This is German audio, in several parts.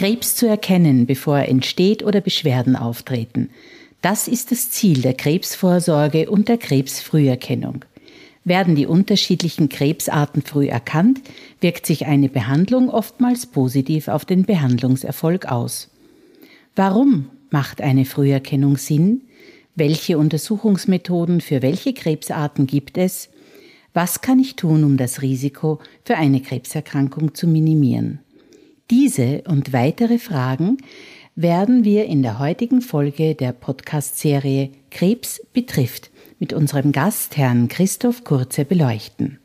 Krebs zu erkennen, bevor er entsteht oder Beschwerden auftreten. Das ist das Ziel der Krebsvorsorge und der Krebsfrüherkennung. Werden die unterschiedlichen Krebsarten früh erkannt, wirkt sich eine Behandlung oftmals positiv auf den Behandlungserfolg aus. Warum macht eine Früherkennung Sinn? Welche Untersuchungsmethoden für welche Krebsarten gibt es? Was kann ich tun, um das Risiko für eine Krebserkrankung zu minimieren? Diese und weitere Fragen werden wir in der heutigen Folge der Podcast-Serie Krebs betrifft mit unserem Gast Herrn Christoph Kurze beleuchten.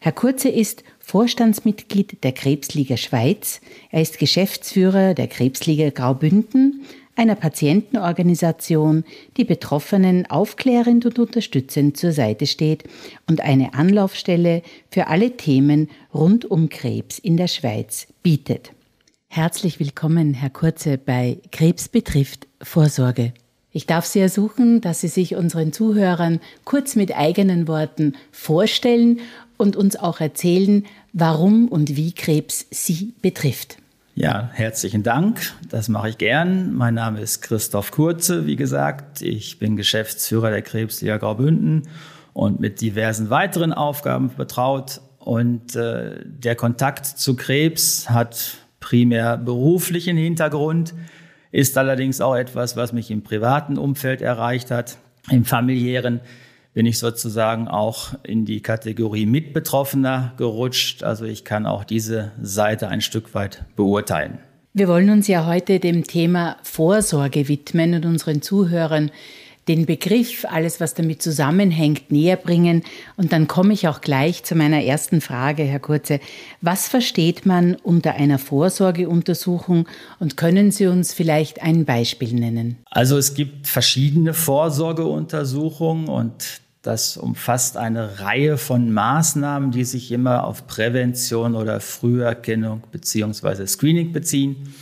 Herr Kurze ist Vorstandsmitglied der Krebsliga Schweiz. Er ist Geschäftsführer der Krebsliga Graubünden, einer Patientenorganisation, die Betroffenen aufklärend und unterstützend zur Seite steht und eine Anlaufstelle für alle Themen rund um Krebs in der Schweiz bietet. Herzlich willkommen, Herr Kurze, bei Krebs betrifft Vorsorge. Ich darf Sie ersuchen, dass Sie sich unseren Zuhörern kurz mit eigenen Worten vorstellen und uns auch erzählen, warum und wie Krebs Sie betrifft. Ja, herzlichen Dank. Das mache ich gern. Mein Name ist Christoph Kurze, wie gesagt. Ich bin Geschäftsführer der Krebsliga Graubünden und mit diversen weiteren Aufgaben betraut. Und äh, der Kontakt zu Krebs hat primär beruflichen Hintergrund, ist allerdings auch etwas, was mich im privaten Umfeld erreicht hat, im familiären bin ich sozusagen auch in die Kategorie Mitbetroffener gerutscht. Also ich kann auch diese Seite ein Stück weit beurteilen. Wir wollen uns ja heute dem Thema Vorsorge widmen und unseren Zuhörern den Begriff, alles was damit zusammenhängt, näher bringen. Und dann komme ich auch gleich zu meiner ersten Frage, Herr Kurze. Was versteht man unter einer Vorsorgeuntersuchung und können Sie uns vielleicht ein Beispiel nennen? Also es gibt verschiedene Vorsorgeuntersuchungen und das umfasst eine Reihe von Maßnahmen, die sich immer auf Prävention oder Früherkennung bzw. Screening beziehen.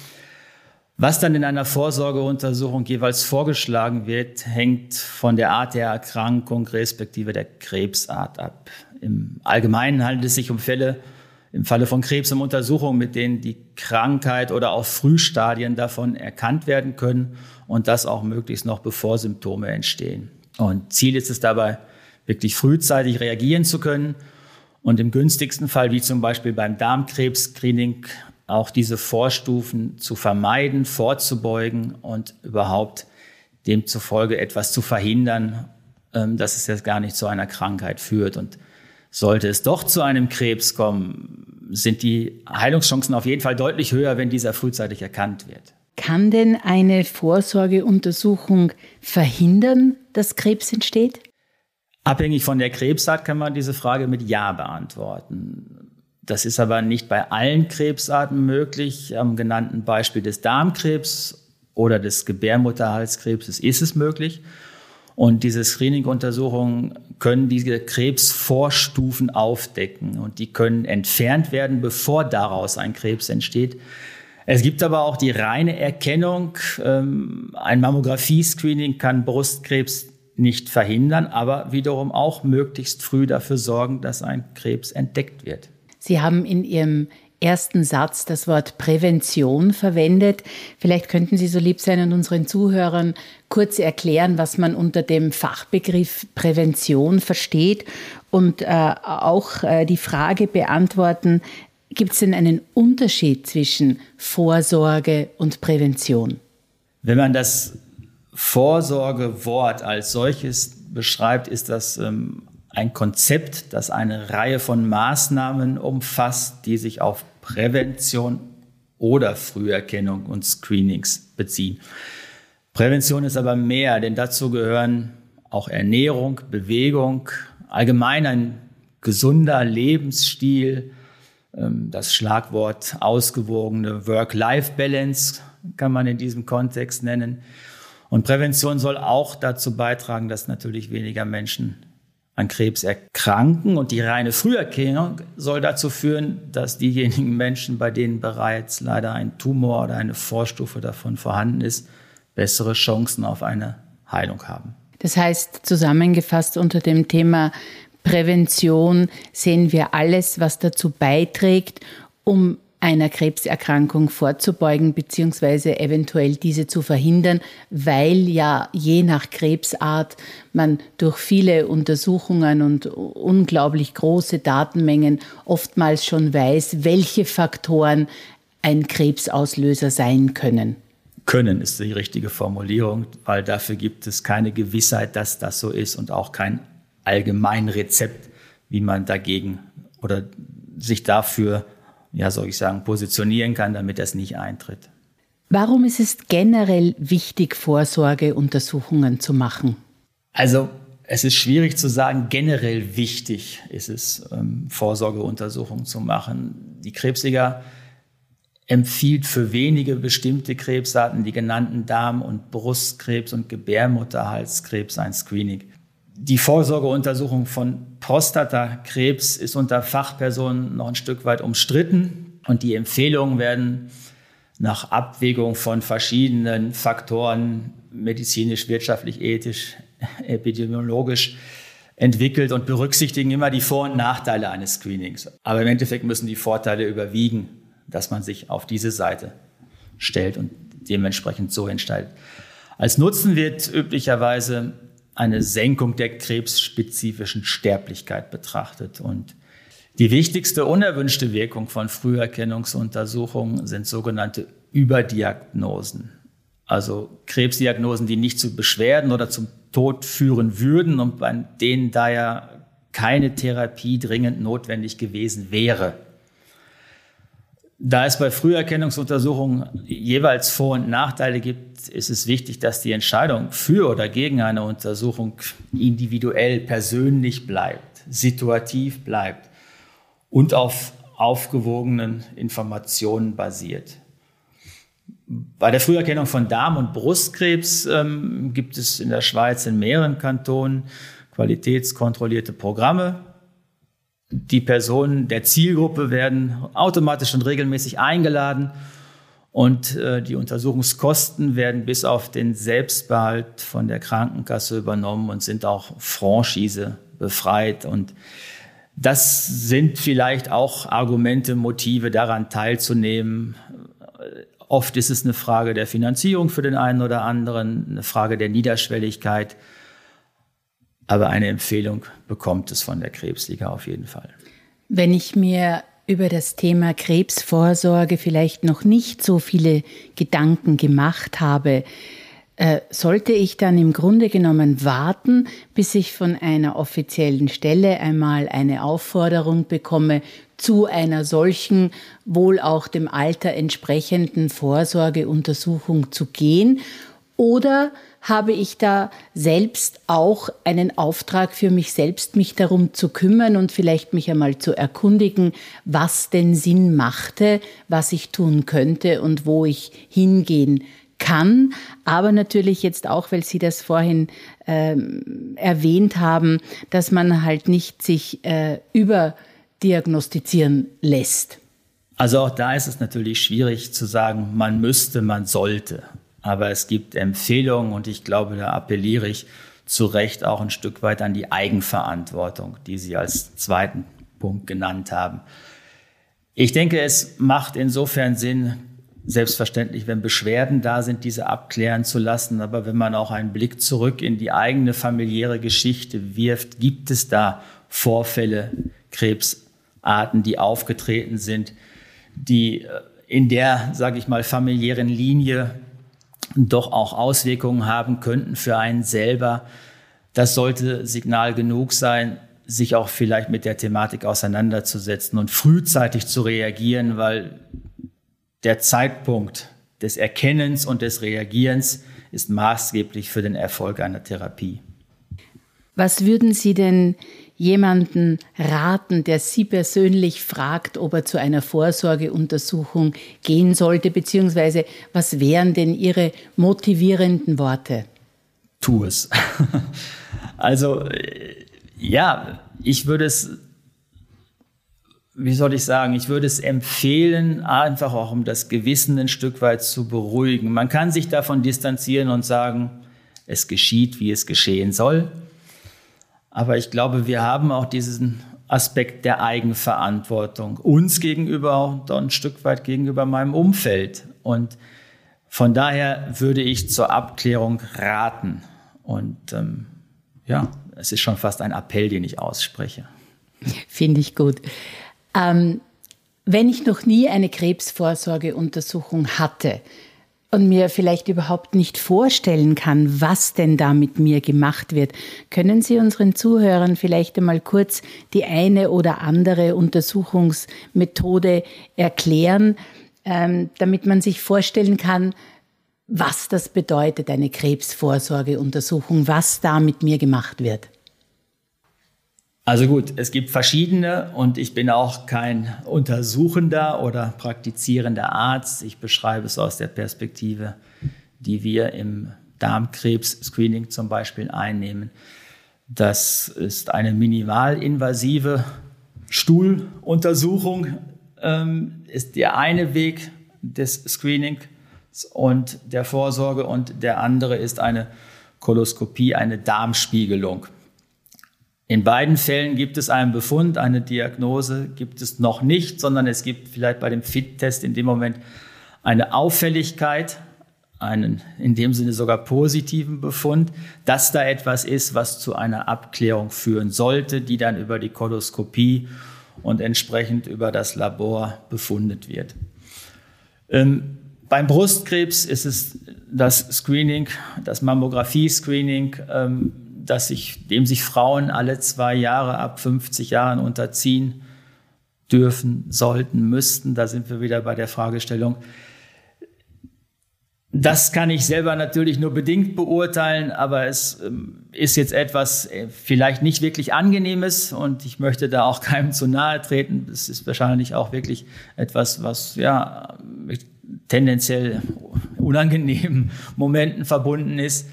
Was dann in einer Vorsorgeuntersuchung jeweils vorgeschlagen wird, hängt von der Art der Erkrankung respektive der Krebsart ab. Im Allgemeinen handelt es sich um Fälle, im Falle von Krebs um Untersuchungen, mit denen die Krankheit oder auch Frühstadien davon erkannt werden können und das auch möglichst noch bevor Symptome entstehen. Und Ziel ist es dabei, wirklich frühzeitig reagieren zu können und im günstigsten Fall, wie zum Beispiel beim Darmkrebs-Screening, auch diese Vorstufen zu vermeiden, vorzubeugen und überhaupt demzufolge etwas zu verhindern, ähm, dass es jetzt gar nicht zu einer Krankheit führt. Und sollte es doch zu einem Krebs kommen, sind die Heilungschancen auf jeden Fall deutlich höher, wenn dieser frühzeitig erkannt wird. Kann denn eine Vorsorgeuntersuchung verhindern, dass Krebs entsteht? Abhängig von der Krebsart kann man diese Frage mit Ja beantworten. Das ist aber nicht bei allen Krebsarten möglich. Am genannten Beispiel des Darmkrebs oder des Gebärmutterhalskrebses ist es möglich. Und diese Screening-Untersuchungen können diese Krebsvorstufen aufdecken und die können entfernt werden, bevor daraus ein Krebs entsteht. Es gibt aber auch die reine Erkennung. Ähm, ein Mammographie-Screening kann Brustkrebs nicht verhindern, aber wiederum auch möglichst früh dafür sorgen, dass ein Krebs entdeckt wird. Sie haben in Ihrem ersten Satz das Wort Prävention verwendet. Vielleicht könnten Sie so lieb sein und unseren Zuhörern kurz erklären, was man unter dem Fachbegriff Prävention versteht und äh, auch äh, die Frage beantworten, gibt es denn einen Unterschied zwischen Vorsorge und Prävention? Wenn man das Vorsorgewort als solches beschreibt, ist das ähm, ein Konzept, das eine Reihe von Maßnahmen umfasst, die sich auf Prävention oder Früherkennung und Screenings beziehen. Prävention ist aber mehr, denn dazu gehören auch Ernährung, Bewegung, allgemein ein gesunder Lebensstil, Ähm, das Schlagwort ausgewogene Work-Life-Balance kann man in diesem Kontext nennen. Und Prävention soll auch dazu beitragen, dass natürlich weniger Menschen an Krebs erkranken. Und die reine Früherkennung soll dazu führen, dass diejenigen Menschen, bei denen bereits leider ein Tumor oder eine Vorstufe davon vorhanden ist, bessere Chancen auf eine Heilung haben. Das heißt, zusammengefasst unter dem Thema Prävention sehen wir alles, was dazu beiträgt, um einer Krebserkrankung vorzubeugen bzw. eventuell diese zu verhindern, weil ja je nach Krebsart man durch viele Untersuchungen und unglaublich große Datenmengen oftmals schon weiß, welche Faktoren ein Krebsauslöser sein können. Können ist die richtige Formulierung, weil dafür gibt es keine Gewissheit, dass das so ist und auch kein Allgemeinrezept, wie man dagegen oder sich dafür, ja, soll ich sagen, positionieren kann, damit das nicht eintritt. Warum ist es generell wichtig, Vorsorgeuntersuchungen zu machen? Also es ist schwierig zu sagen, generell wichtig ist es, ähm, Vorsorgeuntersuchungen zu machen. Die Krebsliga empfiehlt für wenige bestimmte Krebsarten, die genannten Darm- und Brustkrebs und Gebärmutterhalskrebs, ein Screening. Die Vorsorgeuntersuchung von Prostatakrebs ist unter Fachpersonen noch ein Stück weit umstritten und die Empfehlungen werden nach Abwägung von verschiedenen Faktoren medizinisch, wirtschaftlich, ethisch, epidemiologisch entwickelt und berücksichtigen immer die Vor- und Nachteile eines Screenings. Aber im Endeffekt müssen die Vorteile überwiegen, dass man sich auf diese Seite stellt und dementsprechend so entscheidet. Als Nutzen wird üblicherweise eine Senkung der krebsspezifischen Sterblichkeit betrachtet. Und die wichtigste unerwünschte Wirkung von Früherkennungsuntersuchungen sind sogenannte Überdiagnosen. Also Krebsdiagnosen, die nicht zu Beschwerden oder zum Tod führen würden und bei denen daher keine Therapie dringend notwendig gewesen wäre. Da es bei Früherkennungsuntersuchungen jeweils Vor- und Nachteile gibt, ist es wichtig, dass die Entscheidung für oder gegen eine Untersuchung individuell, persönlich bleibt, situativ bleibt und auf aufgewogenen Informationen basiert. Bei der Früherkennung von Darm- und Brustkrebs ähm, gibt es in der Schweiz in mehreren Kantonen qualitätskontrollierte Programme, die Personen der Zielgruppe werden automatisch und regelmäßig eingeladen und äh, die Untersuchungskosten werden bis auf den Selbstbehalt von der Krankenkasse übernommen und sind auch Franchise befreit. Und das sind vielleicht auch Argumente, Motive daran teilzunehmen. Oft ist es eine Frage der Finanzierung für den einen oder anderen, eine Frage der Niederschwelligkeit. Aber eine Empfehlung bekommt es von der Krebsliga auf jeden Fall. Wenn ich mir über das Thema Krebsvorsorge vielleicht noch nicht so viele Gedanken gemacht habe, äh, sollte ich dann im Grunde genommen warten, bis ich von einer offiziellen Stelle einmal eine Aufforderung bekomme, zu einer solchen, wohl auch dem Alter entsprechenden Vorsorgeuntersuchung zu gehen? Oder habe ich da selbst auch einen Auftrag für mich selbst, mich darum zu kümmern und vielleicht mich einmal zu erkundigen, was denn Sinn machte, was ich tun könnte und wo ich hingehen kann. Aber natürlich jetzt auch, weil Sie das vorhin äh, erwähnt haben, dass man halt nicht sich äh, überdiagnostizieren lässt. Also auch da ist es natürlich schwierig zu sagen, man müsste, man sollte. Aber es gibt Empfehlungen und ich glaube, da appelliere ich zu Recht auch ein Stück weit an die Eigenverantwortung, die Sie als zweiten Punkt genannt haben. Ich denke, es macht insofern Sinn, selbstverständlich, wenn Beschwerden da sind, diese abklären zu lassen. Aber wenn man auch einen Blick zurück in die eigene familiäre Geschichte wirft, gibt es da Vorfälle, Krebsarten, die aufgetreten sind, die äh, in der, sage ich mal, familiären Linie doch auch Auswirkungen haben könnten für einen selber. Das sollte Signal genug sein, sich auch vielleicht mit der Thematik auseinanderzusetzen und frühzeitig zu reagieren, weil der Zeitpunkt des Erkennens und des Reagierens ist maßgeblich für den Erfolg einer Therapie. Was würden Sie denn jemanden raten, der Sie persönlich fragt, ob er zu einer Vorsorgeuntersuchung gehen sollte, beziehungsweise was wären denn Ihre motivierenden Worte? Tu es. also ja, ich würde es wie soll ich sagen, ich würde es empfehlen, einfach auch um das Gewissen ein Stück weit zu beruhigen. Man kann sich davon distanzieren und sagen, es geschieht, wie es geschehen soll. Aber ich glaube, wir haben auch diesen Aspekt der Eigenverantwortung uns gegenüber und ein Stück weit gegenüber meinem Umfeld. Und von daher würde ich zur Abklärung raten. Und ähm, ja, es ist schon fast ein Appell, den ich ausspreche. Finde ich gut. Ähm, wenn ich noch nie eine Krebsvorsorgeuntersuchung hatte und mir vielleicht überhaupt nicht vorstellen kann, was denn da mit mir gemacht wird, können Sie unseren Zuhörern vielleicht einmal kurz die eine oder andere Untersuchungsmethode erklären, ähm, damit man sich vorstellen kann, was das bedeutet, eine Krebsvorsorgeuntersuchung, was da mit mir gemacht wird. Also gut, es gibt verschiedene und ich bin auch kein untersuchender oder praktizierender Arzt. Ich beschreibe es aus der Perspektive, die wir im Darmkrebs-Screening zum Beispiel einnehmen. Das ist eine minimalinvasive Stuhluntersuchung, ähm, ist der eine Weg des Screenings und der Vorsorge und der andere ist eine Koloskopie, eine Darmspiegelung. In beiden Fällen gibt es einen Befund, eine Diagnose gibt es noch nicht, sondern es gibt vielleicht bei dem FIT-Test in dem Moment eine Auffälligkeit, einen in dem Sinne sogar positiven Befund, dass da etwas ist, was zu einer Abklärung führen sollte, die dann über die Koloskopie und entsprechend über das Labor befundet wird. Ähm, beim Brustkrebs ist es das Screening, das Mammographie-Screening, ähm, dass sich, dem sich Frauen alle zwei Jahre ab 50 Jahren unterziehen dürfen, sollten, müssten. Da sind wir wieder bei der Fragestellung. Das kann ich selber natürlich nur bedingt beurteilen, aber es ähm, ist jetzt etwas äh, vielleicht nicht wirklich angenehmes und ich möchte da auch keinem zu nahe treten. Es ist wahrscheinlich auch wirklich etwas, was ja mit tendenziell unangenehmen Momenten verbunden ist.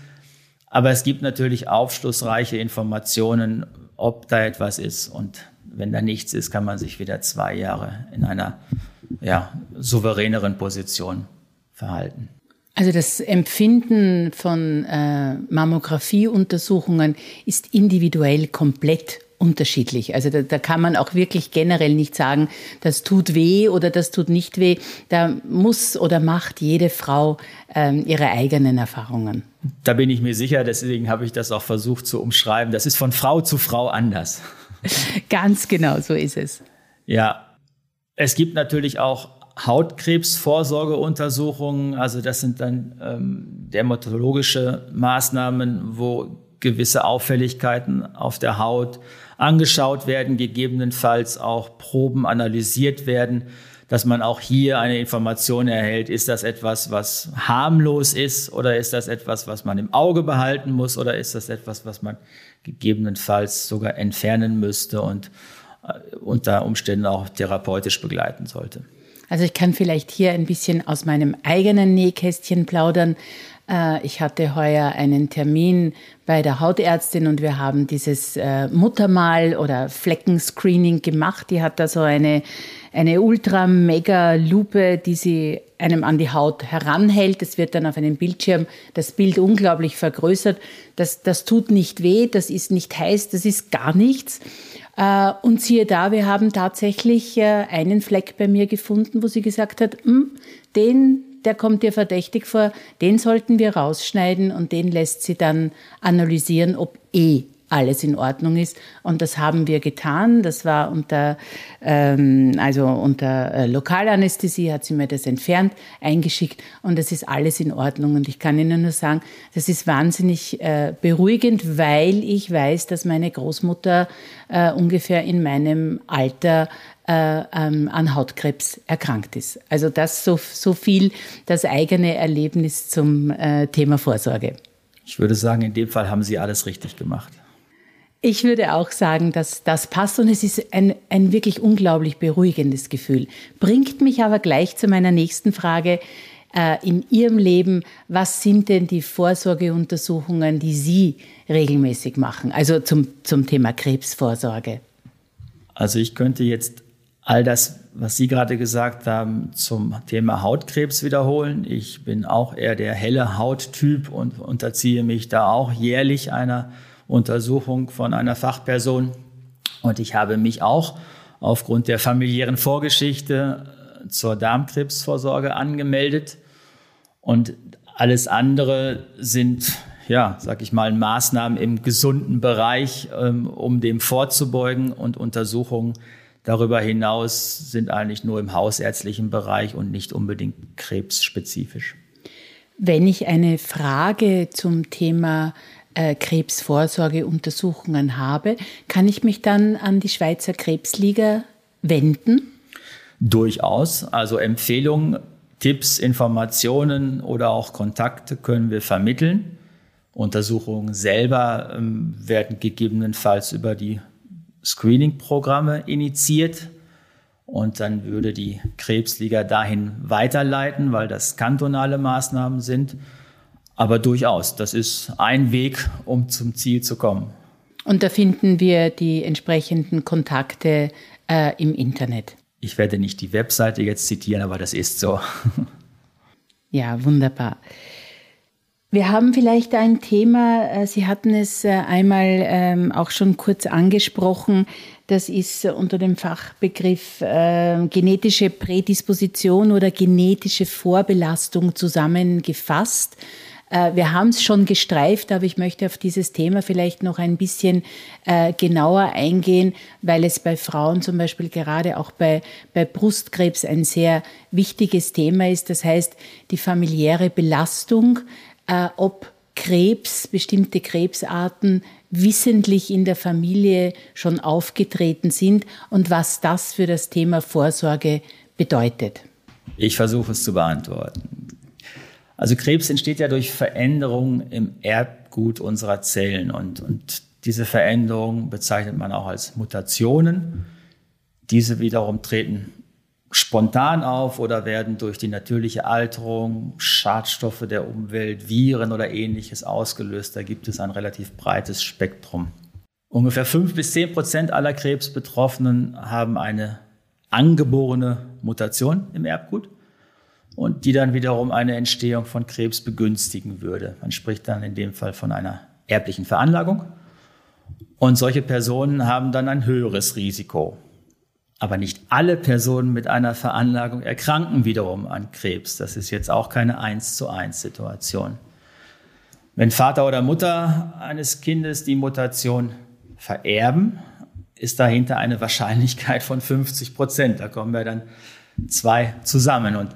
Aber es gibt natürlich aufschlussreiche Informationen, ob da etwas ist. Und wenn da nichts ist, kann man sich wieder zwei Jahre in einer ja, souveräneren Position verhalten. Also das Empfinden von äh, Mammografieuntersuchungen ist individuell komplett unterschiedlich. Also da, da kann man auch wirklich generell nicht sagen, das tut weh oder das tut nicht weh. Da muss oder macht jede Frau ähm, ihre eigenen Erfahrungen. Da bin ich mir sicher, deswegen habe ich das auch versucht zu umschreiben. Das ist von Frau zu Frau anders. Ganz genau, so ist es. Ja, es gibt natürlich auch Hautkrebsvorsorgeuntersuchungen. Also das sind dann ähm, dermatologische Maßnahmen, wo gewisse Auffälligkeiten auf der Haut angeschaut werden, gegebenenfalls auch Proben analysiert werden, dass man auch hier eine Information erhält, ist das etwas, was harmlos ist oder ist das etwas, was man im Auge behalten muss oder ist das etwas, was man gegebenenfalls sogar entfernen müsste und äh, unter Umständen auch therapeutisch begleiten sollte. Also ich kann vielleicht hier ein bisschen aus meinem eigenen Nähkästchen plaudern. Äh, ich hatte heuer einen Termin bei der Hautärztin und wir haben dieses äh, Muttermal- oder Fleckenscreening gemacht. Die hat da so eine, eine ultra-mega-Lupe, die sie einem an die Haut heranhält. Das wird dann auf einem Bildschirm das Bild unglaublich vergrößert. Das, das tut nicht weh, das ist nicht heiß, das ist gar nichts. Äh, und siehe da, wir haben tatsächlich einen Fleck bei mir gefunden, wo sie gesagt hat, hm, den der kommt dir verdächtig vor, den sollten wir rausschneiden und den lässt sie dann analysieren, ob eh alles in Ordnung ist. Und das haben wir getan. Das war unter, ähm, also unter äh, Lokalanästhesie hat sie mir das entfernt, eingeschickt und es ist alles in Ordnung. Und ich kann Ihnen nur sagen, das ist wahnsinnig äh, beruhigend, weil ich weiß, dass meine Großmutter äh, ungefähr in meinem Alter äh, ähm, an Hautkrebs erkrankt ist. Also das so, so viel das eigene Erlebnis zum äh, Thema Vorsorge. Ich würde sagen, in dem Fall haben Sie alles richtig gemacht. Ich würde auch sagen, dass das passt und es ist ein, ein wirklich unglaublich beruhigendes Gefühl. Bringt mich aber gleich zu meiner nächsten Frage. Äh, in Ihrem Leben, was sind denn die Vorsorgeuntersuchungen, die Sie regelmäßig machen? Also zum, zum Thema Krebsvorsorge. Also ich könnte jetzt all das, was Sie gerade gesagt haben, zum Thema Hautkrebs wiederholen. Ich bin auch eher der helle Hauttyp und unterziehe mich da auch jährlich einer Untersuchung von einer Fachperson. Und ich habe mich auch aufgrund der familiären Vorgeschichte äh, zur Darmkrebsvorsorge angemeldet. Und alles andere sind, ja, sag ich mal, Maßnahmen im gesunden Bereich, ähm, um dem vorzubeugen. Und Untersuchungen darüber hinaus sind eigentlich nur im hausärztlichen Bereich und nicht unbedingt krebsspezifisch. Wenn ich eine Frage zum Thema äh, Krebsvorsorgeuntersuchungen habe, kann ich mich dann an die Schweizer Krebsliga wenden? Durchaus. Also Empfehlungen, Tipps, Informationen oder auch Kontakte können wir vermitteln. Untersuchungen selber ähm, werden gegebenenfalls über die Screening-Programme initiiert. Und dann würde die Krebsliga dahin weiterleiten, weil das kantonale Maßnahmen sind. Aber durchaus, das ist ein Weg, um zum Ziel zu kommen. Und da finden wir die entsprechenden Kontakte äh, im Internet. Ich werde nicht die Webseite jetzt zitieren, aber das ist so. ja, wunderbar. Wir haben vielleicht ein Thema, äh, Sie hatten es äh, einmal ähm, auch schon kurz angesprochen, das ist unter dem Fachbegriff äh, genetische Prädisposition oder genetische Vorbelastung zusammengefasst. Äh, wir haben es schon gestreift, aber ich möchte auf dieses Thema vielleicht noch ein bisschen äh, genauer eingehen, weil es bei Frauen zum Beispiel gerade auch bei, bei Brustkrebs ein sehr wichtiges Thema ist. Das heißt, die familiäre Belastung, äh, ob Krebs, bestimmte Krebsarten wissentlich in der Familie schon aufgetreten sind und was das für das Thema Vorsorge bedeutet. Ich versuche es zu beantworten. Also Krebs entsteht ja durch Veränderungen im Erbgut unserer Zellen und, und diese Veränderungen bezeichnet man auch als Mutationen. Diese wiederum treten spontan auf oder werden durch die natürliche Alterung, Schadstoffe der Umwelt, Viren oder ähnliches ausgelöst. Da gibt es ein relativ breites Spektrum. Ungefähr fünf bis zehn Prozent aller Krebsbetroffenen haben eine angeborene Mutation im Erbgut und die dann wiederum eine Entstehung von Krebs begünstigen würde. Man spricht dann in dem Fall von einer erblichen Veranlagung. Und solche Personen haben dann ein höheres Risiko. Aber nicht alle Personen mit einer Veranlagung erkranken wiederum an Krebs. Das ist jetzt auch keine 1 zu 1 Situation. Wenn Vater oder Mutter eines Kindes die Mutation vererben, ist dahinter eine Wahrscheinlichkeit von 50 Prozent. Da kommen wir dann zwei zusammen. Und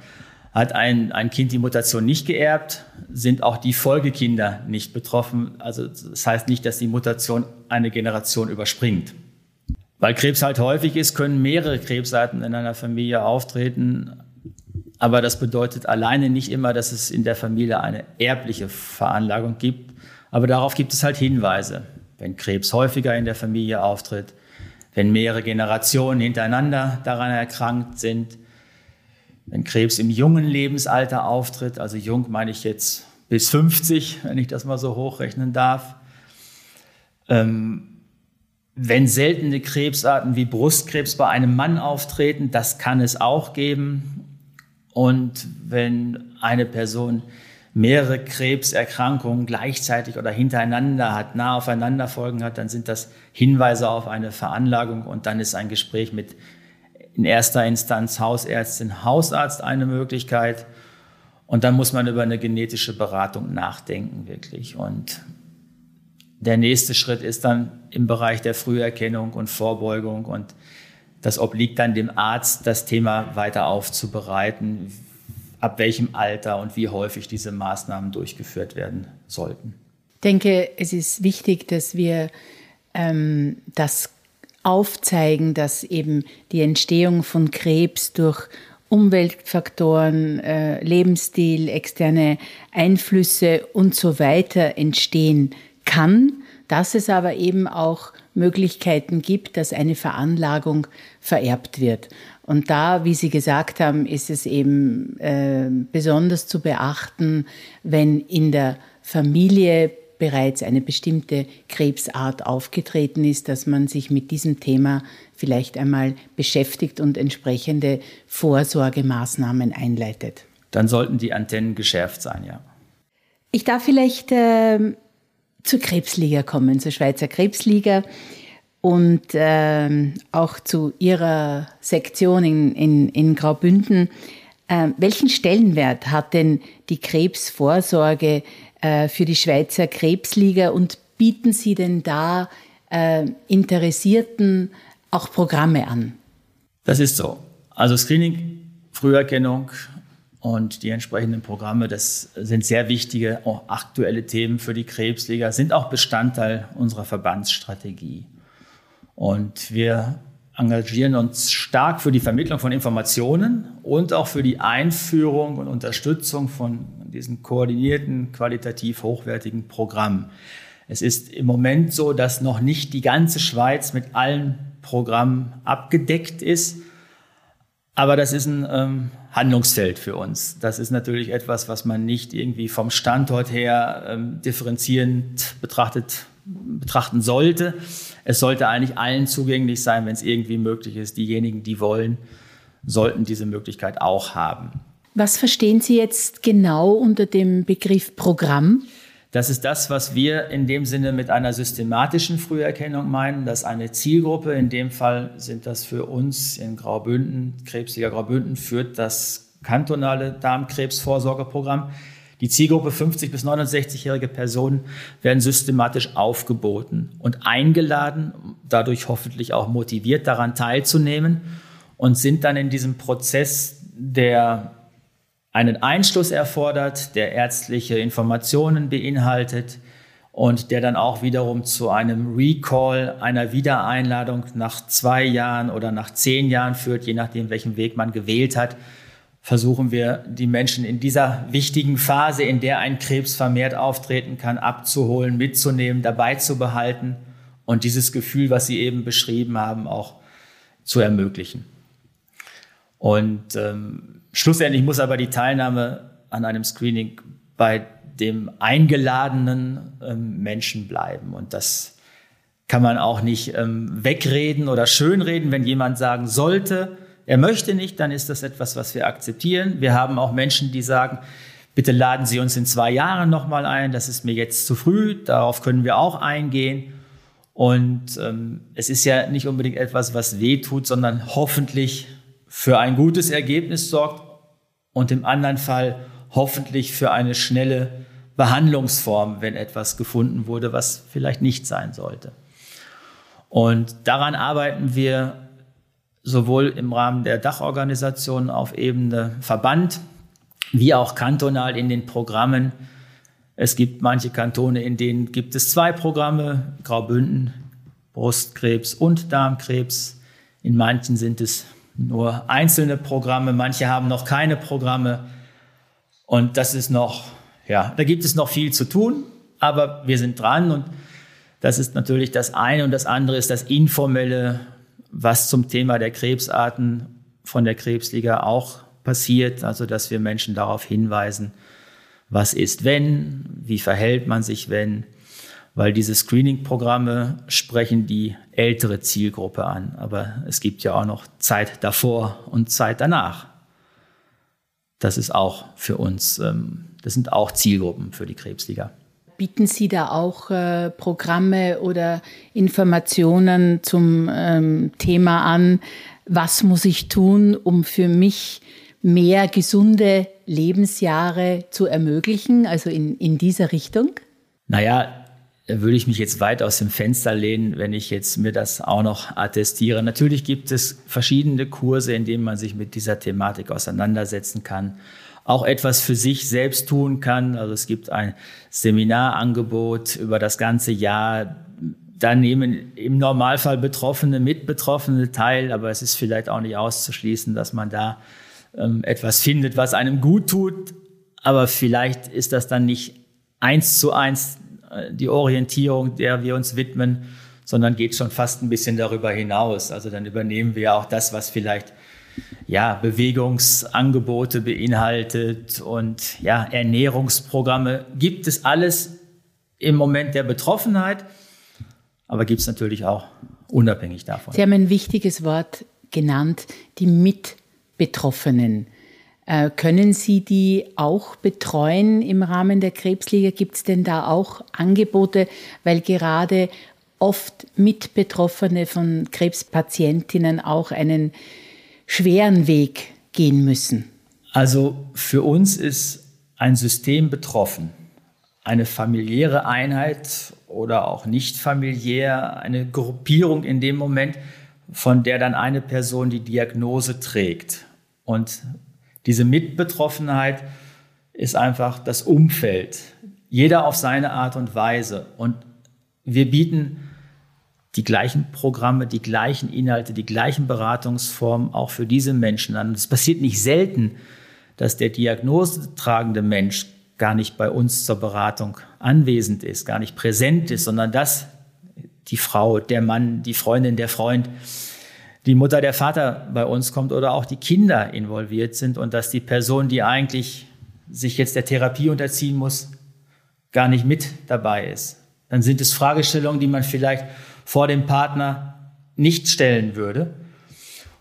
hat ein, ein Kind die Mutation nicht geerbt, sind auch die Folgekinder nicht betroffen. Also das heißt nicht, dass die Mutation eine Generation überspringt. Weil Krebs halt häufig ist, können mehrere Krebsarten in einer Familie auftreten. Aber das bedeutet alleine nicht immer, dass es in der Familie eine erbliche Veranlagung gibt. Aber darauf gibt es halt Hinweise. Wenn Krebs häufiger in der Familie auftritt, wenn mehrere Generationen hintereinander daran erkrankt sind, wenn Krebs im jungen Lebensalter auftritt, also jung meine ich jetzt bis 50, wenn ich das mal so hochrechnen darf. Ähm, wenn seltene Krebsarten wie Brustkrebs bei einem Mann auftreten, das kann es auch geben. Und wenn eine Person mehrere Krebserkrankungen gleichzeitig oder hintereinander hat, nah aufeinander folgen hat, dann sind das Hinweise auf eine Veranlagung und dann ist ein Gespräch mit in erster Instanz Hausärztin, Hausarzt eine Möglichkeit. Und dann muss man über eine genetische Beratung nachdenken, wirklich. Und der nächste Schritt ist dann im Bereich der Früherkennung und Vorbeugung. Und das obliegt dann dem Arzt, das Thema weiter aufzubereiten, ab welchem Alter und wie häufig diese Maßnahmen durchgeführt werden sollten. Ich denke, es ist wichtig, dass wir ähm, das aufzeigen, dass eben die Entstehung von Krebs durch Umweltfaktoren, äh, Lebensstil, externe Einflüsse und so weiter entstehen kann. dass es aber eben auch Möglichkeiten gibt, dass eine Veranlagung vererbt wird. Und da, wie Sie gesagt haben, ist es eben äh, besonders zu beachten, wenn in der Familie bereits eine bestimmte Krebsart aufgetreten ist, dass man sich mit diesem Thema vielleicht einmal beschäftigt und entsprechende Vorsorgemaßnahmen einleitet. Dann sollten die Antennen geschärft sein, ja. Ich darf vielleicht äh, zur Krebsliga kommen, zur Schweizer Krebsliga und äh, auch zu Ihrer Sektion in, in, in Graubünden. Äh, welchen Stellenwert hat denn die Krebsvorsorge äh, für die Schweizer Krebsliga und bieten Sie denn da äh, Interessierten auch Programme an? Das ist so. Also Screening, Früherkennung und die entsprechenden Programme, das sind sehr wichtige, auch aktuelle Themen für die Krebsliga, sind auch Bestandteil unserer Verbandsstrategie. Und wir engagieren uns stark für die Vermittlung von Informationen und auch für die Einführung und Unterstützung von diesen koordinierten, qualitativ hochwertigen Programmen. Es ist im Moment so, dass noch nicht die ganze Schweiz mit allen Programmen abgedeckt ist. Aber das ist ein ähm, Handlungsfeld für uns. Das ist natürlich etwas, was man nicht irgendwie vom Standort her ähm, differenzierend betrachtet, betrachten sollte. Es sollte eigentlich allen zugänglich sein, wenn es irgendwie möglich ist. Diejenigen, die wollen, sollten diese Möglichkeit auch haben. Was verstehen Sie jetzt genau unter dem Begriff Programm? Das ist das, was wir in dem Sinne mit einer systematischen Früherkennung meinen, dass eine Zielgruppe, in dem Fall sind das für uns in Graubünden, Krebsliga Graubünden, führt das kantonale Darmkrebsvorsorgeprogramm. Die Zielgruppe 50 bis 69-jährige Personen werden systematisch aufgeboten und eingeladen, dadurch hoffentlich auch motiviert daran teilzunehmen und sind dann in diesem Prozess der einen Einschluss erfordert, der ärztliche Informationen beinhaltet und der dann auch wiederum zu einem Recall, einer Wiedereinladung nach zwei Jahren oder nach zehn Jahren führt, je nachdem, welchen Weg man gewählt hat, versuchen wir, die Menschen in dieser wichtigen Phase, in der ein Krebs vermehrt auftreten kann, abzuholen, mitzunehmen, dabei zu behalten und dieses Gefühl, was Sie eben beschrieben haben, auch zu ermöglichen. Und ähm, Schlussendlich muss aber die Teilnahme an einem Screening bei dem eingeladenen ähm, Menschen bleiben. Und das kann man auch nicht ähm, wegreden oder schönreden. Wenn jemand sagen sollte, er möchte nicht, dann ist das etwas, was wir akzeptieren. Wir haben auch Menschen, die sagen, bitte laden Sie uns in zwei Jahren nochmal ein. Das ist mir jetzt zu früh. Darauf können wir auch eingehen. Und ähm, es ist ja nicht unbedingt etwas, was weh tut, sondern hoffentlich für ein gutes Ergebnis sorgt und im anderen Fall hoffentlich für eine schnelle Behandlungsform, wenn etwas gefunden wurde, was vielleicht nicht sein sollte. Und daran arbeiten wir sowohl im Rahmen der Dachorganisation auf Ebene Verband wie auch kantonal in den Programmen. Es gibt manche Kantone, in denen gibt es zwei Programme, Graubünden, Brustkrebs und Darmkrebs. In manchen sind es nur einzelne Programme, manche haben noch keine Programme. Und das ist noch, ja, da gibt es noch viel zu tun, aber wir sind dran und das ist natürlich das eine und das andere ist das Informelle, was zum Thema der Krebsarten von der Krebsliga auch passiert, also dass wir Menschen darauf hinweisen, was ist wenn, wie verhält man sich wenn, weil diese Screening-Programme sprechen die ältere Zielgruppe an. Aber es gibt ja auch noch Zeit davor und Zeit danach. Das ist auch für uns, ähm, das sind auch Zielgruppen für die Krebsliga. Bieten Sie da auch äh, Programme oder Informationen zum ähm, Thema an? Was muss ich tun, um für mich mehr gesunde Lebensjahre zu ermöglichen, also in, in dieser Richtung? Naja, würde ich mich jetzt weit aus dem Fenster lehnen, wenn ich jetzt mir das auch noch attestiere. Natürlich gibt es verschiedene Kurse, in denen man sich mit dieser Thematik auseinandersetzen kann, auch etwas für sich selbst tun kann. Also es gibt ein Seminarangebot über das ganze Jahr. Da nehmen im Normalfall Betroffene mit Betroffene teil, aber es ist vielleicht auch nicht auszuschließen, dass man da ähm, etwas findet, was einem gut tut. Aber vielleicht ist das dann nicht eins zu eins äh, die Orientierung, der wir uns widmen, sondern geht schon fast ein bisschen darüber hinaus. Also dann übernehmen wir auch das, was vielleicht ja, Bewegungsangebote beinhaltet und ja, Ernährungsprogramme. Gibt es alles im Moment der Betroffenheit, aber gibt es natürlich auch unabhängig davon. Sie haben ein wichtiges Wort genannt, die Mitbetroffenen. Äh, können Sie die auch betreuen im Rahmen der Krebsliga? Gibt es denn da auch Angebote? Weil gerade oft Mitbetroffene von Krebspatientinnen auch einen schweren Weg gehen müssen. Also für uns ist ein System betroffen. Eine familiäre Einheit oder auch nicht familiär, eine Gruppierung in dem Moment, von der dann eine Person die Diagnose trägt. Und diese Mitbetroffenheit ist einfach das Umfeld. Jeder auf seine Art und Weise. Und wir bieten die gleichen Programme, die gleichen Inhalte, die gleichen Beratungsformen auch für diese Menschen an. Es passiert nicht selten, dass der diagnosetragende Mensch gar nicht bei uns zur Beratung anwesend ist, gar nicht präsent ist, sondern dass die Frau, der Mann, die Freundin, der Freund, die Mutter, der Vater bei uns kommt oder auch die Kinder involviert sind und dass die Person, die eigentlich sich jetzt der Therapie unterziehen muss, gar nicht mit dabei ist. Dann sind es Fragestellungen, die man vielleicht vor dem Partner nicht stellen würde.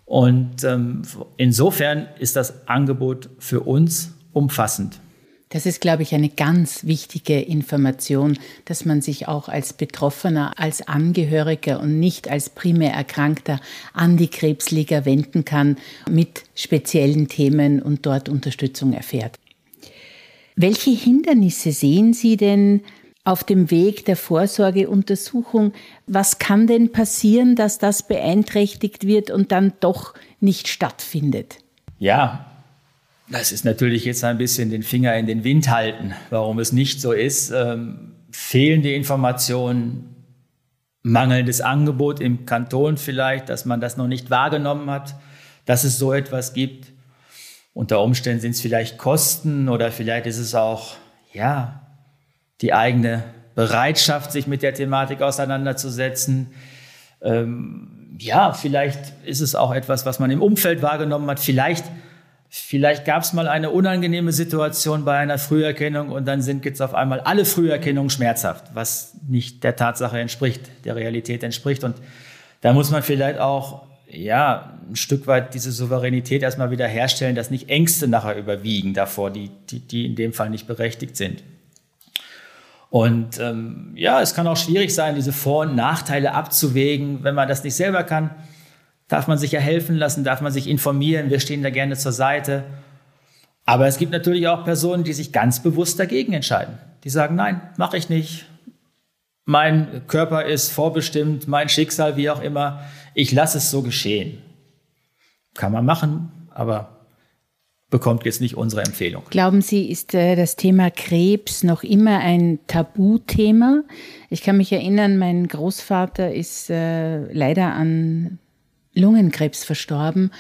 Und ähm, insofern ist das Angebot für uns umfassend. Das ist, glaube ich, eine ganz wichtige Information, dass man sich auch als Betroffener, als Angehöriger und nicht als primär Erkrankter an die Krebsliga wenden kann mit speziellen Themen und dort Unterstützung erfährt. Welche Hindernisse sehen Sie denn auf dem Weg der Vorsorgeuntersuchung? Was kann denn passieren, dass das beeinträchtigt wird und dann doch nicht stattfindet? Ja, das ist natürlich jetzt ein bisschen den Finger in den Wind halten, warum es nicht so ist. Ähm, fehlende Informationen, mangelndes Angebot im Kanton vielleicht, dass man das noch nicht wahrgenommen hat, dass es so etwas gibt. Unter Umständen sind es vielleicht Kosten oder vielleicht ist es auch, ja, die eigene Bereitschaft, sich mit der Thematik auseinanderzusetzen. Ähm, ja, vielleicht ist es auch etwas, was man im Umfeld wahrgenommen hat. Vielleicht Vielleicht gab es mal eine unangenehme Situation bei einer Früherkennung und dann sind jetzt auf einmal alle Früherkennungen schmerzhaft, was nicht der Tatsache entspricht, der Realität entspricht. Und da muss man vielleicht auch ja, ein Stück weit diese Souveränität erstmal wieder herstellen, dass nicht Ängste nachher überwiegen davor, die, die, die in dem Fall nicht berechtigt sind. Und ähm, ja, es kann auch schwierig sein, diese Vor- und Nachteile abzuwägen, wenn man das nicht selber kann darf man sich ja helfen lassen, darf man sich informieren. Wir stehen da gerne zur Seite. Aber es gibt natürlich auch Personen, die sich ganz bewusst dagegen entscheiden. Die sagen, nein, mache ich nicht. Mein Körper ist vorbestimmt, mein Schicksal, wie auch immer. Ich lasse es so geschehen. Kann man machen, aber bekommt jetzt nicht unsere Empfehlung. Glauben Sie, ist äh, das Thema Krebs noch immer ein Tabuthema? Ich kann mich erinnern, mein Großvater ist äh, leider an Lungenkrebs verstorben.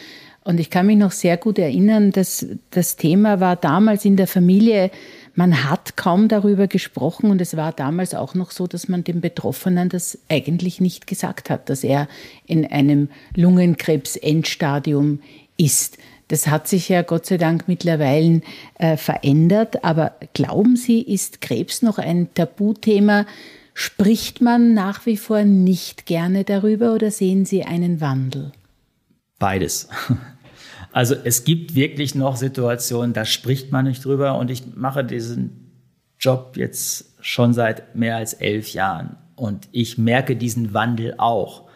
Und ich kann mich noch sehr gut erinnern, dass das Thema war damals in der Familie, man hat kaum darüber gesprochen und es war damals auch noch so, dass man dem Betroffenen das eigentlich nicht gesagt hat, dass er in einem Lungenkrebs-Endstadium ist. Das hat sich ja Gott sei Dank mittlerweile äh, verändert. Aber glauben Sie, ist Krebs noch ein Tabuthema? Spricht man nach wie vor nicht gerne darüber oder sehen Sie einen Wandel? Beides. Also es gibt wirklich noch Situationen, da spricht man nicht drüber und ich mache diesen Job jetzt schon seit mehr als elf Jahren und ich merke diesen Wandel auch.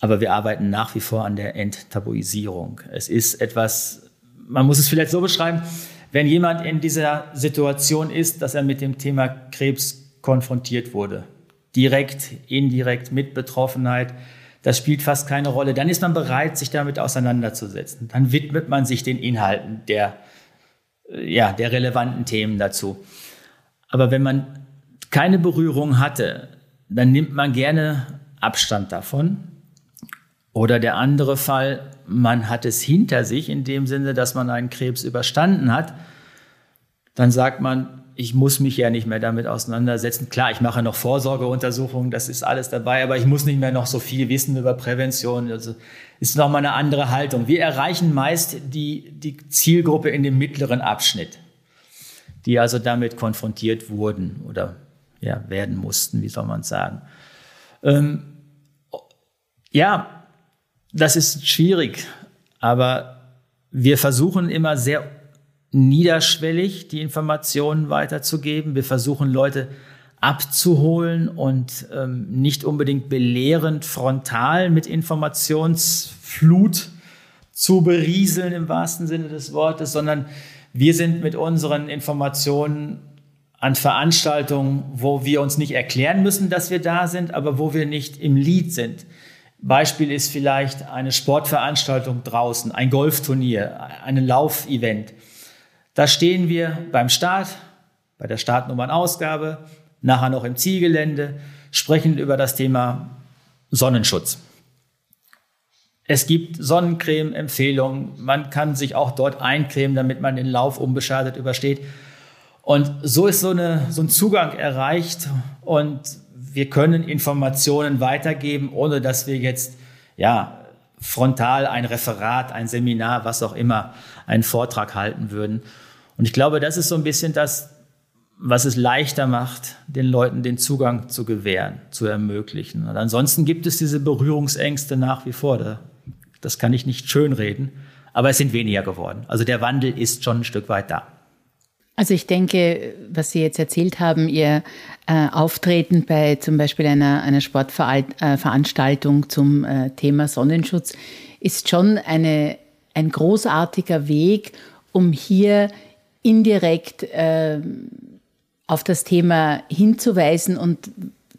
Aber wir arbeiten nach wie vor an der Enttabuisierung. Es ist etwas, man muss es vielleicht so beschreiben, wenn jemand in dieser Situation ist, dass er mit dem Thema Krebs konfrontiert wurde. Direkt, indirekt mit Betroffenheit. Das spielt fast keine Rolle. Dann ist man bereit, sich damit auseinanderzusetzen. Dann widmet man sich den Inhalten der, äh, ja, der relevanten Themen dazu. Aber wenn man keine Berührung hatte, dann nimmt man gerne Abstand davon. Oder der andere Fall, man hat es hinter sich in dem Sinne, dass man einen Krebs überstanden hat. Dann sagt man, ich muss mich ja nicht mehr damit auseinandersetzen. Klar, ich mache noch Vorsorgeuntersuchungen, das ist alles dabei, aber ich muss nicht mehr noch so viel wissen über Prävention. Also ist noch mal eine andere Haltung. Wir erreichen meist die, die Zielgruppe in dem mittleren Abschnitt, die also damit konfrontiert wurden oder ja, werden mussten, wie soll man sagen. Ähm, ja, das ist schwierig, aber wir versuchen immer sehr niederschwellig die Informationen weiterzugeben. Wir versuchen Leute abzuholen und ähm, nicht unbedingt belehrend frontal mit Informationsflut zu berieseln im wahrsten Sinne des Wortes, sondern wir sind mit unseren Informationen an Veranstaltungen, wo wir uns nicht erklären müssen, dass wir da sind, aber wo wir nicht im Lied sind. Beispiel ist vielleicht eine Sportveranstaltung draußen, ein Golfturnier, ein Laufevent. Da stehen wir beim Start, bei der Startnummernausgabe, nachher noch im Zielgelände, sprechen über das Thema Sonnenschutz. Es gibt Sonnencreme-Empfehlungen. Man kann sich auch dort eincremen, damit man den Lauf unbeschadet übersteht. Und so ist so, eine, so ein Zugang erreicht und wir können Informationen weitergeben, ohne dass wir jetzt ja, frontal ein Referat, ein Seminar, was auch immer, einen Vortrag halten würden. Und ich glaube, das ist so ein bisschen das, was es leichter macht, den Leuten den Zugang zu gewähren, zu ermöglichen. Und ansonsten gibt es diese Berührungsängste nach wie vor. Das kann ich nicht schönreden, aber es sind weniger geworden. Also der Wandel ist schon ein Stück weit da. Also ich denke, was Sie jetzt erzählt haben, Ihr äh, Auftreten bei zum Beispiel einer, einer Sportveranstaltung äh, zum äh, Thema Sonnenschutz ist schon eine, ein großartiger Weg, um hier indirekt äh, auf das Thema hinzuweisen und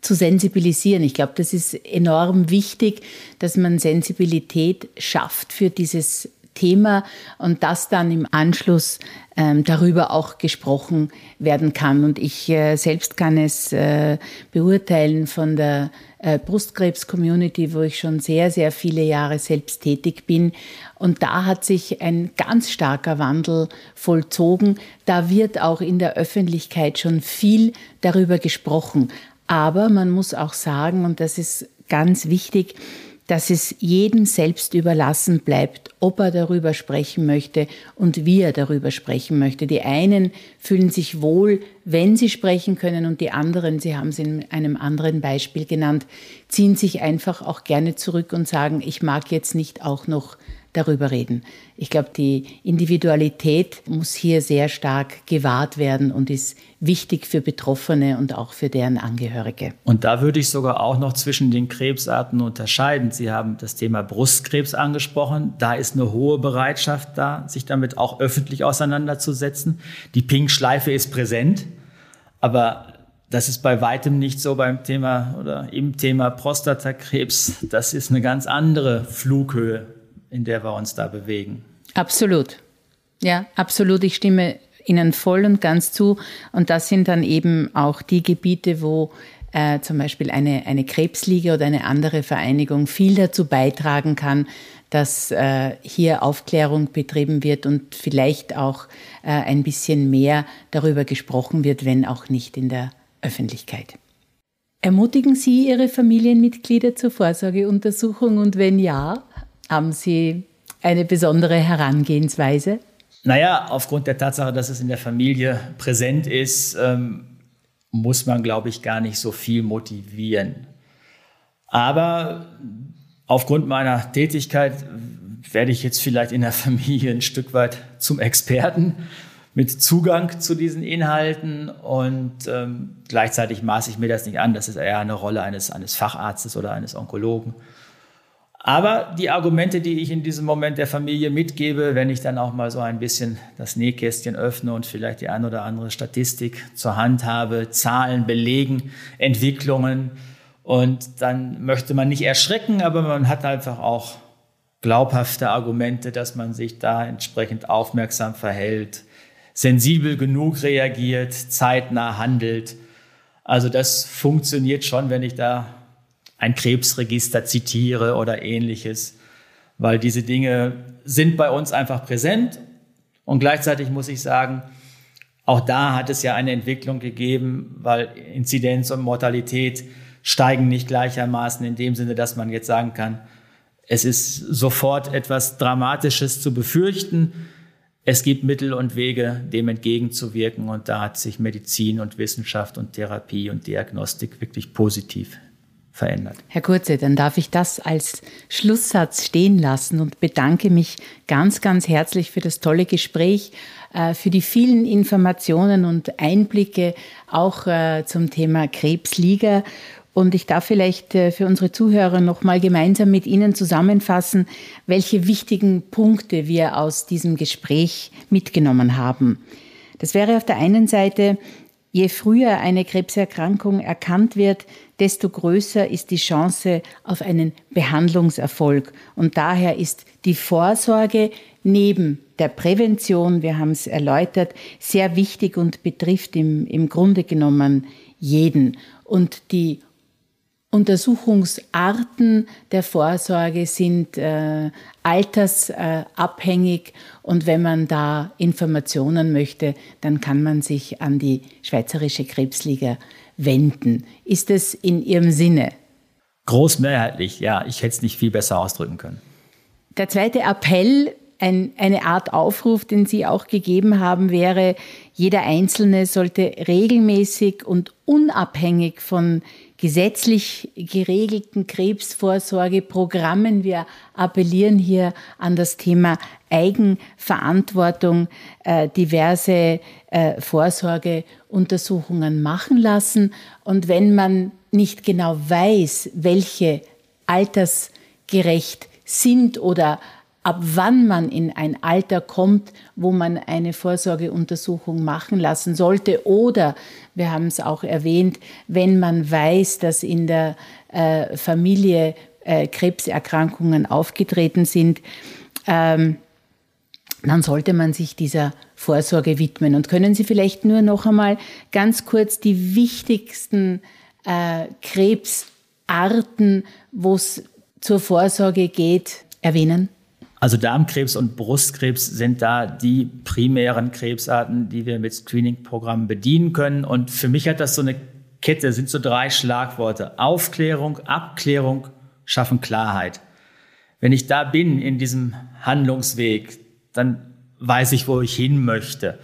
zu sensibilisieren. Ich glaube, das ist enorm wichtig, dass man Sensibilität schafft für dieses Thema und dass dann im Anschluss ähm, darüber auch gesprochen werden kann. Und ich äh, selbst kann es äh, beurteilen von der äh, Brustkrebs-Community, wo ich schon sehr, sehr viele Jahre selbst tätig bin. Und da hat sich ein ganz starker Wandel vollzogen. Da wird auch in der Öffentlichkeit schon viel darüber gesprochen. Aber man muss auch sagen, und das ist ganz wichtig, dass es jedem selbst überlassen bleibt, ob er darüber sprechen möchte und wie er darüber sprechen möchte. Die einen fühlen sich wohl, wenn sie sprechen können und die anderen, Sie haben es in einem anderen Beispiel genannt, ziehen sich einfach auch gerne zurück und sagen, ich mag jetzt nicht auch noch darüber reden. Ich glaube, die Individualität muss hier sehr stark gewahrt werden und ist wichtig für Betroffene und auch für deren Angehörige. Und da würde ich sogar auch noch zwischen den Krebsarten unterscheiden. Sie haben das Thema Brustkrebs angesprochen. Da ist eine hohe Bereitschaft da, sich damit auch öffentlich auseinanderzusetzen. Die Pink-Schleife ist präsent, aber das ist bei weitem nicht so beim Thema oder im Thema Prostatakrebs. Das ist eine ganz andere Flughöhe in der wir uns da bewegen. Absolut. Ja, absolut. Ich stimme Ihnen voll und ganz zu. Und das sind dann eben auch die Gebiete, wo äh, zum Beispiel eine, eine Krebsliga oder eine andere Vereinigung viel dazu beitragen kann, dass äh, hier Aufklärung betrieben wird und vielleicht auch äh, ein bisschen mehr darüber gesprochen wird, wenn auch nicht in der Öffentlichkeit. Ermutigen Sie Ihre Familienmitglieder zur Vorsorgeuntersuchung und wenn ja, haben Sie eine besondere Herangehensweise? Naja, aufgrund der Tatsache, dass es in der Familie präsent ist, ähm, muss man, glaube ich, gar nicht so viel motivieren. Aber aufgrund meiner Tätigkeit werde ich jetzt vielleicht in der Familie ein Stück weit zum Experten mit Zugang zu diesen Inhalten und ähm, gleichzeitig maße ich mir das nicht an. Das ist eher eine Rolle eines, eines Facharztes oder eines Onkologen. Aber die Argumente, die ich in diesem Moment der Familie mitgebe, wenn ich dann auch mal so ein bisschen das Nähkästchen öffne und vielleicht die ein oder andere Statistik zur Hand habe, Zahlen belegen, Entwicklungen, und dann möchte man nicht erschrecken, aber man hat einfach auch glaubhafte Argumente, dass man sich da entsprechend aufmerksam verhält, sensibel genug reagiert, zeitnah handelt. Also das funktioniert schon, wenn ich da ein Krebsregister zitiere oder ähnliches, weil diese Dinge sind bei uns einfach präsent und gleichzeitig muss ich sagen, Auch da hat es ja eine Entwicklung gegeben, weil Inzidenz und Mortalität steigen nicht gleichermaßen in dem Sinne, dass man jetzt sagen kann, es ist sofort etwas Dramatisches zu befürchten. Es gibt Mittel und Wege, dem entgegenzuwirken. Und da hat sich Medizin und Wissenschaft und Therapie und Diagnostik wirklich positiv verändert. Herr Kurze, dann darf ich das als Schlusssatz stehen lassen und bedanke mich ganz, ganz herzlich für das tolle Gespräch, äh, für die vielen Informationen und Einblicke auch äh, zum Thema Krebsliga. Und ich darf vielleicht äh, für unsere Zuhörer noch mal gemeinsam mit Ihnen zusammenfassen, welche wichtigen Punkte wir aus diesem Gespräch mitgenommen haben. Das wäre auf der einen Seite, je früher eine Krebserkrankung erkannt wird, desto größer ist die Chance auf einen Behandlungserfolg. Und daher ist die Vorsorge neben der Prävention, wir haben es erläutert, sehr wichtig und betrifft im, im Grunde genommen jeden. Und die Untersuchungsarten der Vorsorge sind äh, altersabhängig und wenn man da Informationen möchte, dann kann man sich an die Schweizerische Krebsliga wenden. Ist es in Ihrem Sinne? Großmehrheitlich, ja. Ich hätte es nicht viel besser ausdrücken können. Der zweite Appell, ein, eine Art Aufruf, den Sie auch gegeben haben, wäre, jeder Einzelne sollte regelmäßig und unabhängig von gesetzlich geregelten Krebsvorsorgeprogrammen. Wir appellieren hier an das Thema Eigenverantwortung, äh, diverse äh, Vorsorgeuntersuchungen machen lassen. Und wenn man nicht genau weiß, welche altersgerecht sind oder ab wann man in ein Alter kommt, wo man eine Vorsorgeuntersuchung machen lassen sollte. Oder, wir haben es auch erwähnt, wenn man weiß, dass in der äh, Familie äh, Krebserkrankungen aufgetreten sind, ähm, dann sollte man sich dieser Vorsorge widmen. Und können Sie vielleicht nur noch einmal ganz kurz die wichtigsten äh, Krebsarten, wo es zur Vorsorge geht, erwähnen? Also Darmkrebs und Brustkrebs sind da die primären Krebsarten, die wir mit Screening-Programmen bedienen können. Und für mich hat das so eine Kette, sind so drei Schlagworte. Aufklärung, Abklärung, schaffen Klarheit. Wenn ich da bin in diesem Handlungsweg, dann weiß ich, wo ich hin möchte.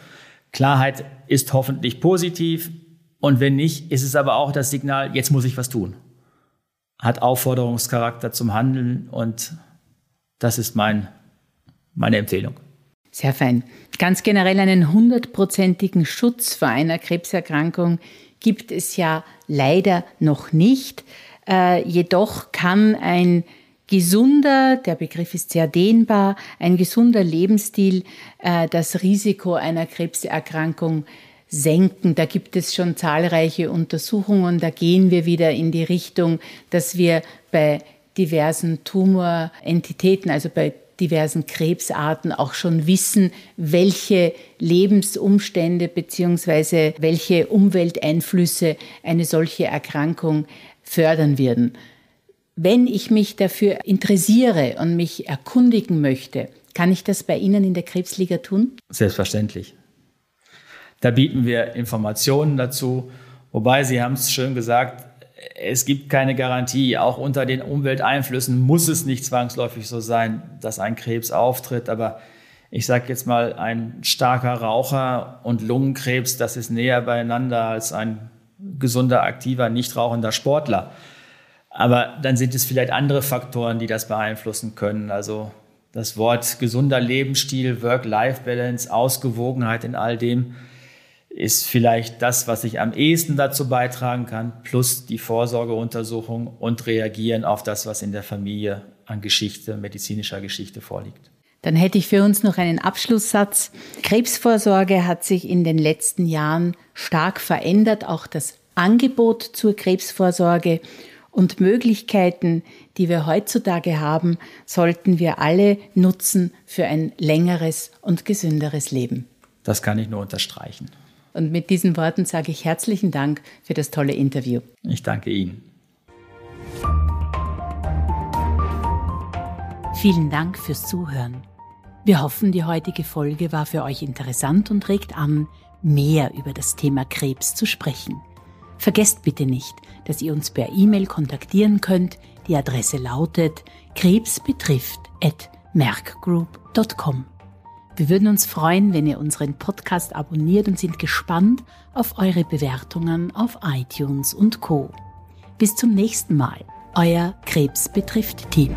Klarheit ist hoffentlich positiv. Und wenn nicht, ist es aber auch das Signal, jetzt muss ich was tun. Hat Aufforderungscharakter zum Handeln und das ist mein, meine Empfehlung. Sehr fein. Ganz generell einen hundertprozentigen Schutz vor einer Krebserkrankung gibt es ja leider noch nicht. Äh, jedoch kann ein gesunder, der Begriff ist sehr dehnbar, ein gesunder Lebensstil äh, das Risiko einer Krebserkrankung senken. Da gibt es schon zahlreiche Untersuchungen. Da gehen wir wieder in die Richtung, dass wir bei diversen Tumorentitäten, also bei diversen Krebsarten auch schon wissen, welche Lebensumstände bzw. welche Umwelteinflüsse eine solche Erkrankung fördern werden. Wenn ich mich dafür interessiere und mich erkundigen möchte, kann ich das bei Ihnen in der Krebsliga tun? Selbstverständlich. Da bieten wir Informationen dazu, wobei Sie haben es schön gesagt, es gibt keine Garantie. Auch unter den Umwelteinflüssen muss es nicht zwangsläufig so sein, dass ein Krebs auftritt. Aber ich sage jetzt mal, ein starker Raucher und Lungenkrebs, das ist näher beieinander als ein gesunder, aktiver, nicht rauchender Sportler. Aber dann sind es vielleicht andere Faktoren, die das beeinflussen können. Also das Wort gesunder Lebensstil, Work-Life-Balance, Ausgewogenheit in all dem ist vielleicht das, was ich am ehesten dazu beitragen kann, plus die Vorsorgeuntersuchung und reagieren auf das, was in der Familie an Geschichte, medizinischer Geschichte vorliegt. Dann hätte ich für uns noch einen Abschlusssatz. Krebsvorsorge hat sich in den letzten Jahren stark verändert, auch das Angebot zur Krebsvorsorge und Möglichkeiten, die wir heutzutage haben, sollten wir alle nutzen für ein längeres und gesünderes Leben. Das kann ich nur unterstreichen. Und mit diesen Worten sage ich herzlichen Dank für das tolle Interview. Ich danke Ihnen. Vielen Dank fürs Zuhören. Wir hoffen, die heutige Folge war für euch interessant und regt an, mehr über das Thema Krebs zu sprechen. Vergesst bitte nicht, dass ihr uns per E-Mail kontaktieren könnt. Die Adresse lautet krebsbetrifft@merkgroup.com. Wir würden uns freuen, wenn ihr unseren Podcast abonniert und sind gespannt auf eure Bewertungen auf iTunes und Co. Bis zum nächsten Mal, euer Krebs betrifft Team.